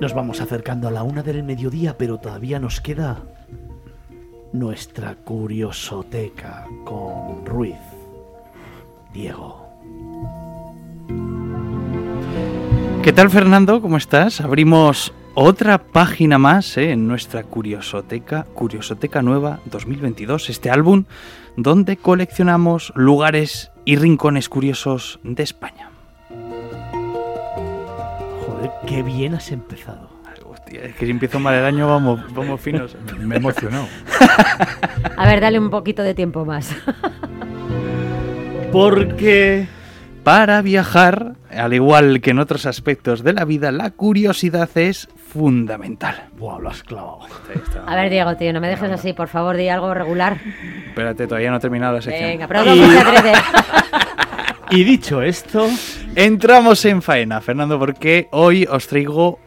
Nos vamos acercando a la una del mediodía, pero todavía nos queda nuestra curiosoteca con Ruiz. Diego. ¿Qué tal Fernando? ¿Cómo estás? Abrimos otra página más ¿eh? en nuestra Curiosoteca, Curiosoteca Nueva 2022, este álbum donde coleccionamos lugares y rincones curiosos de España. Qué bien has empezado. Hostia, es que si empiezo mal el año vamos, vamos finos. Me he emocionado. A ver, dale un poquito de tiempo más. Porque Para viajar, al igual que en otros aspectos de la vida, la curiosidad es fundamental. Buah, lo has clavado. A ver, Diego, tío, no me dejes así, por favor, di algo regular. Espérate, todavía no he terminado la sección. Venga, pero adrede. Y dicho esto, Entramos en faena, Fernando, porque hoy os traigo,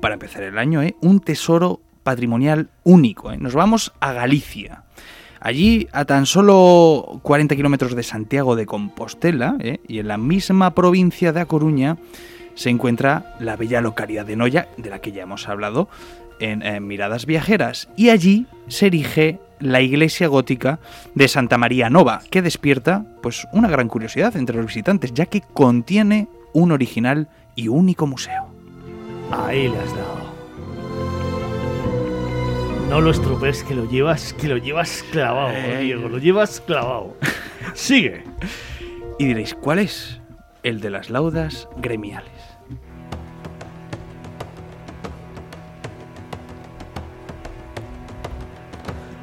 para empezar el año, ¿eh? un tesoro patrimonial único. ¿eh? Nos vamos a Galicia. Allí, a tan solo 40 kilómetros de Santiago de Compostela, ¿eh? y en la misma provincia de A Coruña, se encuentra la bella localidad de Noya, de la que ya hemos hablado en, Miradas Viajeras. Y allí se erige la iglesia gótica de Santa María Nova, que despierta pues una gran curiosidad entre los visitantes, ya que contiene un original y único museo. ahí le has dado. No lo estropees, que lo llevas, que lo llevas clavado, Eh. Diego, lo llevas clavado. Sigue. Y diréis, ¿cuál es? El de las laudas gremiales.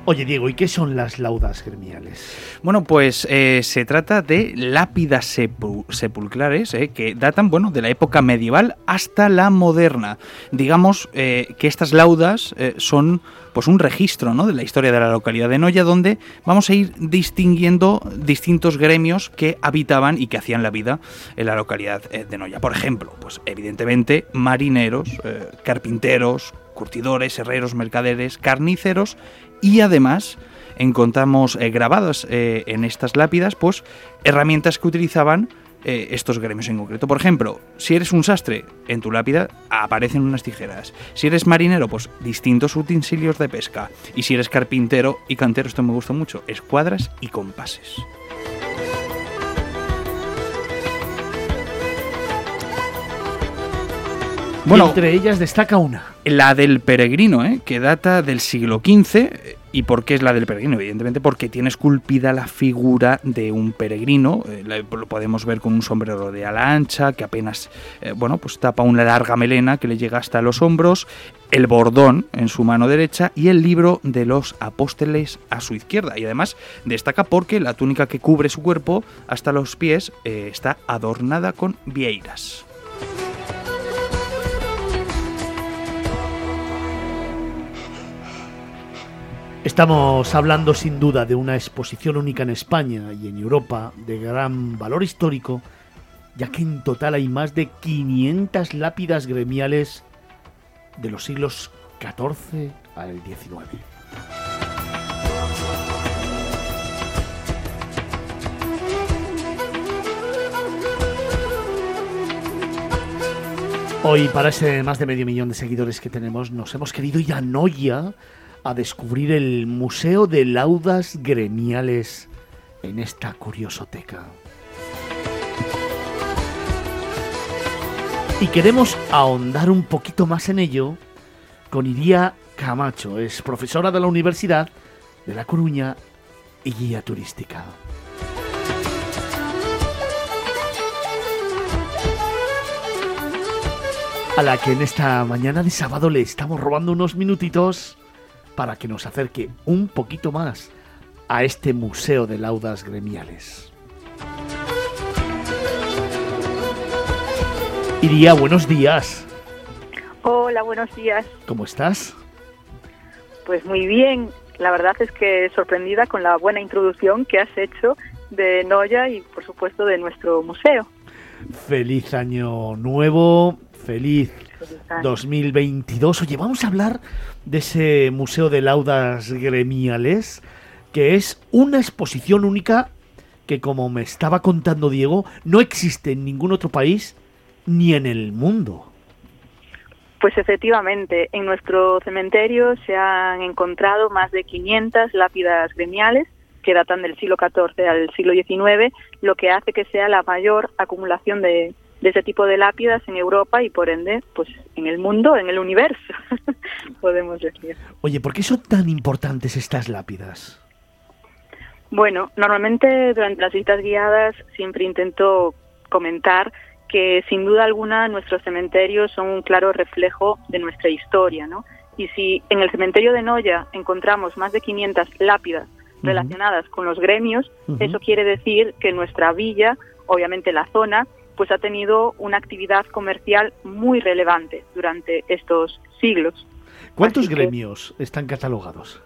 Oye, Diego, ¿y qué son las laudas gremiales? Bueno, pues eh, se trata de lápidas sepu- sepulcrales eh, que datan, bueno, de la época medieval hasta la moderna. Digamos eh, que estas laudas son pues un registro ¿no? de la historia de la localidad de Noya, donde vamos a ir distinguiendo distintos gremios que habitaban y que hacían la vida en la localidad de Noya. Por ejemplo, pues evidentemente marineros, carpinteros, curtidores, herreros, mercaderes, carniceros y además encontramos eh, grabadas eh, en estas lápidas pues herramientas que utilizaban eh, estos gremios en concreto. Por ejemplo, si eres un sastre, en tu lápida aparecen unas tijeras. Si eres marinero, pues distintos utensilios de pesca. Y si eres carpintero y cantero, esto me gusta mucho, escuadras y compases. Bueno, Entre ellas destaca una. la del peregrino, ¿eh? que data del siglo XV. ¿Y por qué es la del peregrino? Evidentemente porque tiene esculpida la figura de un peregrino. eh, la- lo podemos ver con un sombrero de ala ancha, que apenas eh, bueno, pues tapa una larga melena que le llega hasta los hombros, el bordón en su mano derecha y el libro de los apóstoles a su izquierda. Y además destaca porque la túnica que cubre su cuerpo hasta los pies está adornada con vieiras. Estamos hablando sin duda de una exposición única en España y en Europa de gran valor histórico, ya que en total hay más de 500 lápidas gremiales de los siglos XIV al XIX. Hoy, para ese más de medio millón de seguidores que tenemos, nos hemos querido ir a Noya a descubrir el Museo de Laudas Gremiales en esta curiosoteca. Y queremos ahondar un poquito más en ello con Iría Camacho, es profesora de la Universidad de La Coruña y guía turística. A la que en esta mañana de sábado le estamos robando unos minutitos para que nos acerque un poquito más a este Museo de Laudas Gremiales. Iría, buenos días. Hola, buenos días. ¿Cómo estás? Pues muy bien. La verdad es que sorprendida con la buena introducción que has hecho de Noya y, por supuesto, de nuestro museo. Feliz año nuevo, feliz 2022. Oye, vamos a hablar de ese Museo de Laudas Gremiales, que es una exposición única que, como me estaba contando Diego, no existe en ningún otro país ni en el mundo. Pues efectivamente, en nuestro cementerio se han encontrado más de 500 lápidas gremiales que datan del siglo XIV al siglo XIX, lo que hace que sea la mayor acumulación de, de ese tipo de lápidas en Europa y por ende, pues en el mundo, en el universo, podemos decir. Oye, ¿por qué son tan importantes estas lápidas? Bueno, normalmente durante las visitas guiadas siempre intento comentar que sin duda alguna nuestros cementerios son un claro reflejo de nuestra historia, ¿no? Y si en el cementerio de Noya encontramos más de 500 lápidas relacionadas con los gremios, eso quiere decir que nuestra villa, obviamente la zona, pues ha tenido una actividad comercial muy relevante durante estos siglos. ¿Cuántos gremios están catalogados?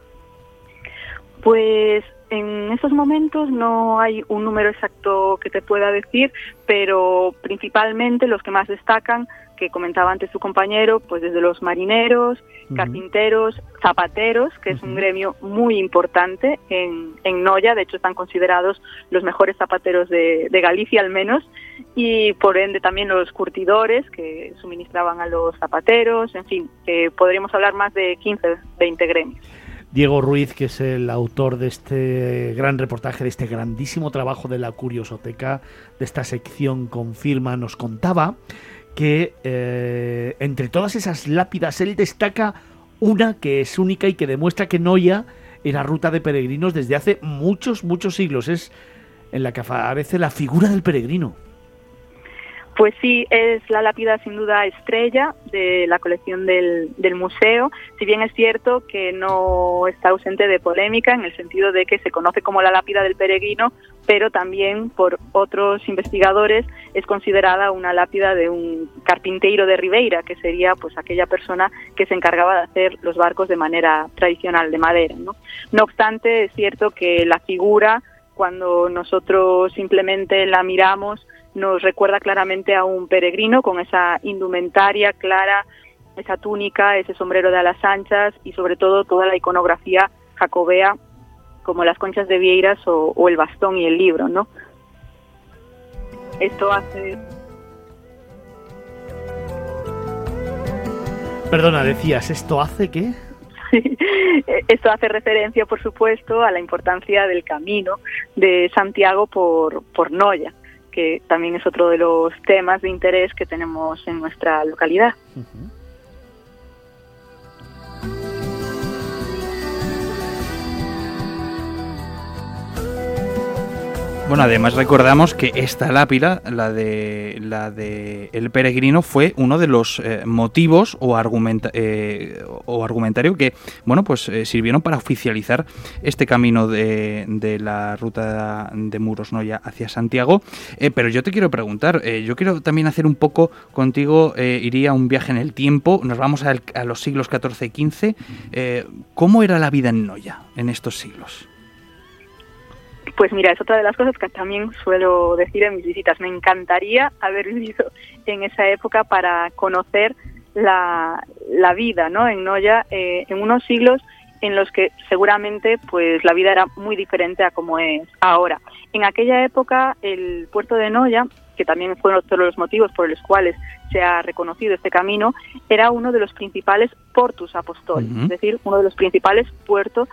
Pues en estos momentos no hay un número exacto que te pueda decir, pero principalmente los que más destacan, que comentaba antes su compañero, pues desde los marineros, carpinteros, zapateros, que es un gremio muy importante en, en, Noya, de hecho están considerados los mejores zapateros de, de Galicia al menos, y por ende también los curtidores que suministraban a los zapateros, en fin, que podríamos hablar más de 15, 20 gremios. Diego Ruiz, que es el autor de este gran reportaje, de este grandísimo trabajo de la Curiosoteca, de esta sección Confirma, nos contaba que eh, entre todas esas lápidas él destaca una que es única y que demuestra que Noya era ruta de peregrinos desde hace muchos, muchos siglos. Es en la que aparece la figura del peregrino. Pues sí, es la lápida sin duda estrella de la colección del, museo, si bien es cierto que no está ausente de polémica en el sentido de que se conoce como la lápida del peregrino, pero también por otros investigadores es considerada una lápida de un carpinteiro de Ribeira, que sería pues aquella persona que se encargaba de hacer los barcos de manera tradicional de madera. No, no obstante, es cierto que la figura, cuando nosotros simplemente la miramos, nos recuerda claramente a un peregrino con esa indumentaria clara, esa túnica, ese sombrero de alas anchas y sobre todo toda la iconografía jacobea como las conchas de vieiras o, o el bastón y el libro, ¿no? Esto hace Perdona, decías, ¿esto hace qué? Esto hace referencia, por supuesto, a la importancia del camino de Santiago por, por Noya que también es otro de los temas de interés que tenemos en nuestra localidad. Bueno, además recordamos que esta lápida, la de la de el peregrino, fue uno de los eh, motivos o, argumenta, eh, argumentario que, bueno, pues eh, sirvieron para oficializar este camino de, de la ruta de Muros Noya hacia Santiago. pero yo te quiero preguntar, yo quiero también hacer un poco contigo, iría un viaje en el tiempo, nos vamos a, a los siglos XIV y XV. ¿Cómo era la vida en Noya en estos siglos? Pues mira, es otra de las cosas que también suelo decir en mis visitas. Me encantaría haber vivido en esa época para conocer la, la vida ¿no? en Noya eh, en unos siglos en los que seguramente pues la vida era muy diferente a como es ahora. En aquella época el puerto de Noya, que también fue otro de los motivos por los cuales se ha reconocido este camino, era uno de los principales portus apostoli, es decir, uno de los principales puertos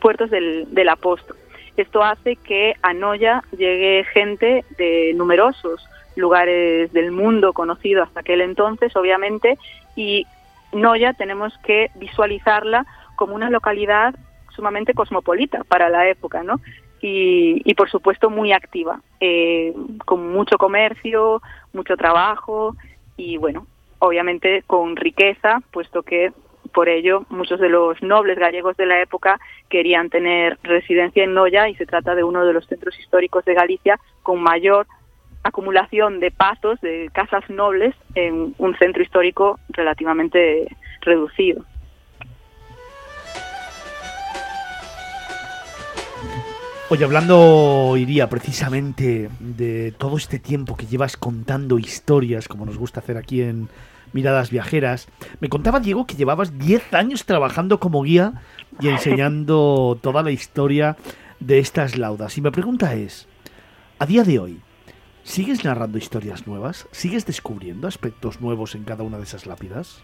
puertos del, del apóstol. Esto hace que a Noya llegue gente de numerosos lugares del mundo conocido hasta aquel entonces, obviamente, y Noya tenemos que visualizarla como una localidad sumamente cosmopolita para la época, ¿no? Y, y por supuesto muy activa, eh, con mucho comercio, mucho trabajo y bueno, obviamente con riqueza, puesto que por ello, muchos de los nobles gallegos de la época querían tener residencia en Noya y se trata de uno de los centros históricos de Galicia con mayor acumulación de pasos, de casas nobles, en un centro histórico relativamente reducido. Oye, hablando, iría precisamente de todo este tiempo que llevas contando historias, como nos gusta hacer aquí en Miradas Viajeras. Me contaba Diego que llevabas 10 años trabajando como guía y enseñando toda la historia de estas laudas. Y mi pregunta es, a día de hoy, ¿sigues narrando historias nuevas? ¿Sigues descubriendo aspectos nuevos en cada una de esas lápidas?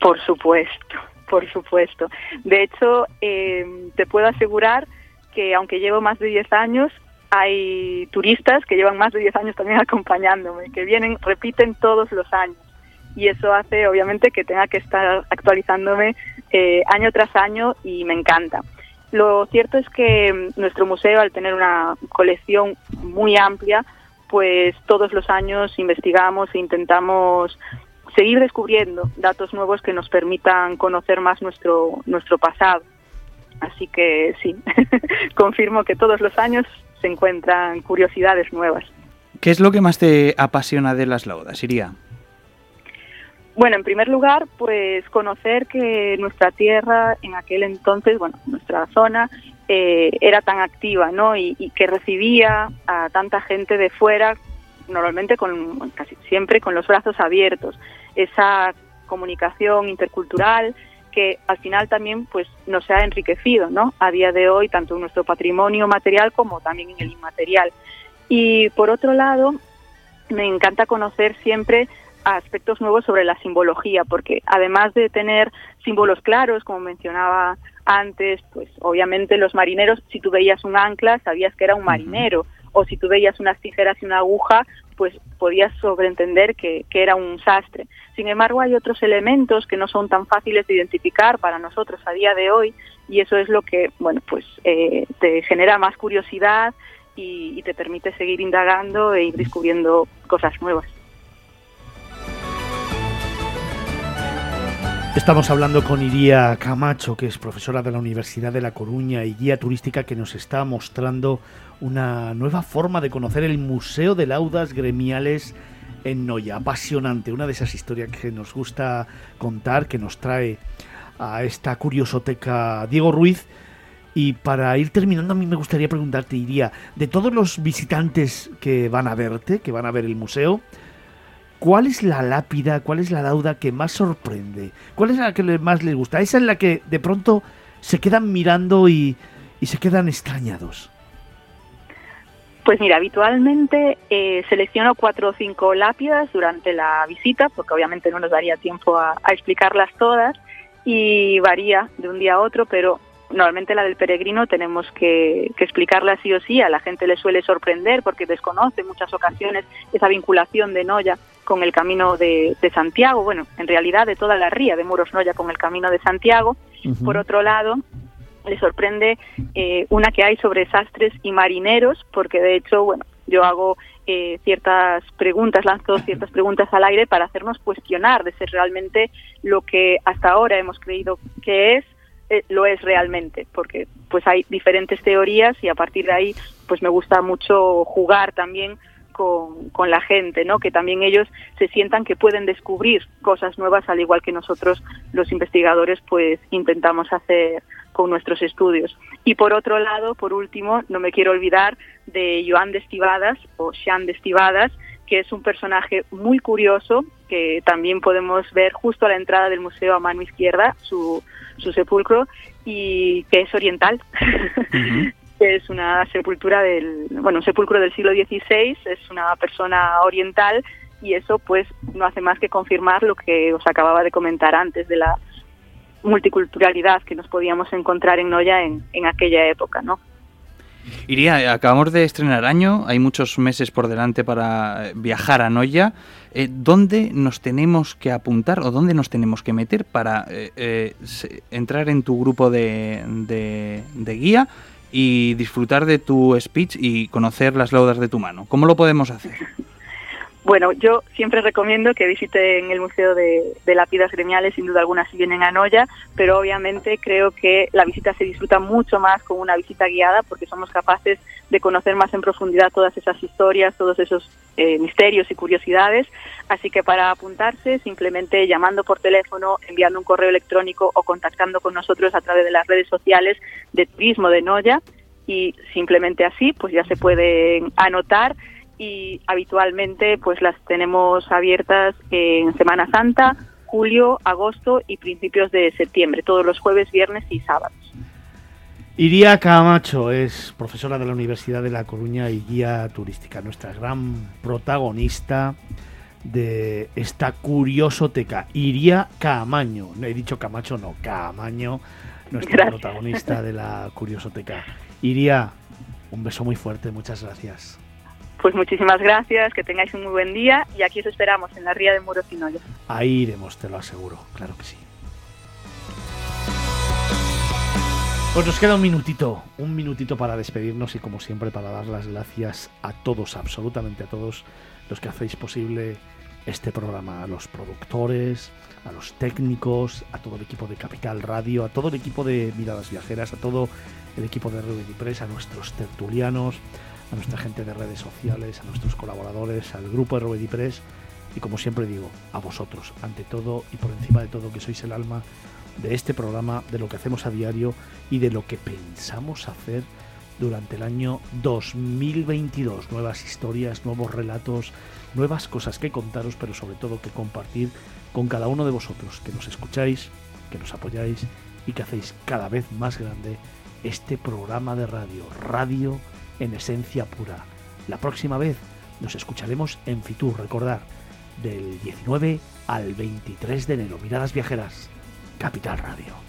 Por supuesto, por supuesto. De hecho, eh, te puedo asegurar que aunque llevo más de 10 años, hay turistas que llevan más de 10 años también acompañándome, que vienen, repiten todos los años. Y eso hace, obviamente, que tenga que estar actualizándome eh, año tras año y me encanta. Lo cierto es que nuestro museo, al tener una colección muy amplia, pues todos los años investigamos e intentamos seguir descubriendo datos nuevos que nos permitan conocer más nuestro, nuestro pasado. Así que sí, confirmo que todos los años se encuentran curiosidades nuevas. ¿Qué es lo que más te apasiona de las laudas, Iría? Bueno, en primer lugar, pues conocer que nuestra tierra en aquel entonces, bueno, nuestra zona eh, era tan activa, ¿no? Y, y, que recibía a tanta gente de fuera, normalmente con casi siempre con los brazos abiertos. Esa comunicación intercultural que al final también pues nos ha enriquecido, ¿no? A día de hoy tanto en nuestro patrimonio material como también en el inmaterial. Y por otro lado, me encanta conocer siempre aspectos nuevos sobre la simbología, porque además de tener símbolos claros, como mencionaba antes, pues obviamente los marineros, si tú veías un ancla, sabías que era un marinero, o si tú veías unas tijeras y una aguja, pues podías sobreentender que, que, era un sastre. Sin embargo, hay otros elementos que no son tan fáciles de identificar para nosotros a día de hoy, y eso es lo que, bueno, pues eh, te genera más curiosidad y, y te permite seguir indagando e ir descubriendo cosas nuevas. Estamos hablando con Iría Camacho, que es profesora de la Universidad de La Coruña y guía turística que nos está mostrando una nueva forma de conocer el Museo de Laudas Gremiales en Noya. Apasionante, una de esas historias que nos gusta contar, que nos trae a esta curiosoteca Diego Ruiz. Y para ir terminando, a mí me gustaría preguntarte, Iría, de todos los visitantes que van a verte, que van a ver el museo, ¿Cuál es la lápida, cuál es la lauda que más sorprende? ¿Cuál es la que más les gusta? Esa es la que de pronto se quedan mirando y, y se quedan extrañados. Pues mira, habitualmente eh, selecciono cuatro o cinco lápidas durante la visita, porque obviamente no nos daría tiempo a, explicarlas todas, y varía de un día a otro, pero normalmente la del peregrino tenemos que, que, explicarla sí o sí, a la gente le suele sorprender porque desconoce en muchas ocasiones esa vinculación de Noya con el camino de, de, Santiago, bueno, en realidad de toda la ría de Muros Noya con el camino de Santiago. Uh -huh. Por otro lado, le sorprende eh, una que hay sobre sastres y marineros, porque de hecho, bueno, yo hago eh, ciertas preguntas, lanzo ciertas preguntas al aire para hacernos cuestionar de ser realmente lo que hasta ahora hemos creído que es eh, lo es realmente, porque pues hay diferentes teorías y a partir de ahí pues me gusta mucho jugar también con, con, la gente, ¿no? Que también ellos se sientan que pueden descubrir cosas nuevas al igual que nosotros los investigadores pues intentamos hacer con nuestros estudios. Y por otro lado, por último, no me quiero olvidar de Joan de Estivadas o Jean de Estivadas, que es un personaje muy curioso que también podemos ver justo a la entrada del museo a mano izquierda, su, su sepulcro, y que es oriental. Uh -huh. Es una sepultura del, bueno, un sepulcro del siglo XVI, es una persona oriental y eso pues no hace más que confirmar lo que os acababa de comentar antes de la multiculturalidad que nos podíamos encontrar en Noya en, en aquella época, ¿no? Iría, acabamos de estrenar año, hay muchos meses por delante para viajar a Noya. Eh, ¿Dónde nos tenemos que apuntar o dónde nos tenemos que meter para eh, eh, entrar en tu grupo de, de, de, guía y disfrutar de tu speech y conocer las laudas de tu mano? ¿Cómo lo podemos hacer? Bueno, yo siempre recomiendo que visiten el Museo de, Lápidas Gremiales, sin duda alguna si vienen a Noya, pero obviamente creo que la visita se disfruta mucho más con una visita guiada porque somos capaces de conocer más en profundidad todas esas historias, todos esos eh, misterios y curiosidades. Así que para apuntarse, simplemente llamando por teléfono, enviando un correo electrónico o contactando con nosotros a través de las redes sociales de Turismo de Noya y simplemente así pues ya se pueden anotar y habitualmente pues las tenemos abiertas en Semana Santa, julio, agosto y principios de septiembre, todos los jueves, viernes y sábados. Iría Camacho es profesora de la Universidad de La Coruña y guía turística, nuestra gran protagonista de esta curiosoteca. Iría Camaño, no he dicho Camacho, no, Camaño, nuestra Gracias. protagonista de la curiosoteca. Iría, un beso muy fuerte, muchas gracias. Pues muchísimas gracias, que tengáis un muy buen día y aquí os esperamos en la Ría de Muros y Nollos. Ahí iremos, te lo aseguro, claro que sí. Pues nos queda un minutito, un minutito para despedirnos y como siempre para dar las gracias a todos, absolutamente a todos los que hacéis posible este programa, a los productores, a los técnicos, a todo el equipo de Capital Radio, a todo el equipo de Miradas Viajeras, a todo el equipo de Ruben y Press, a nuestros tertulianos, a nuestra gente de redes sociales, a nuestros colaboradores, al grupo de Ruben y Press y como siempre digo, a vosotros, ante todo y por encima de todo, que sois el alma de este programa, de lo que hacemos a diario y de lo que pensamos hacer durante el año 2022. Nuevas historias, nuevos relatos, nuevas cosas que contaros, pero sobre todo que compartir con cada uno de vosotros, que nos escucháis, que nos apoyáis y que hacéis cada vez más grande este programa de radio, radio en esencia pura. La próxima vez nos escucharemos en Fitur, recordar, del 19 al 23 de enero. Miradas viajeras, Capital Radio.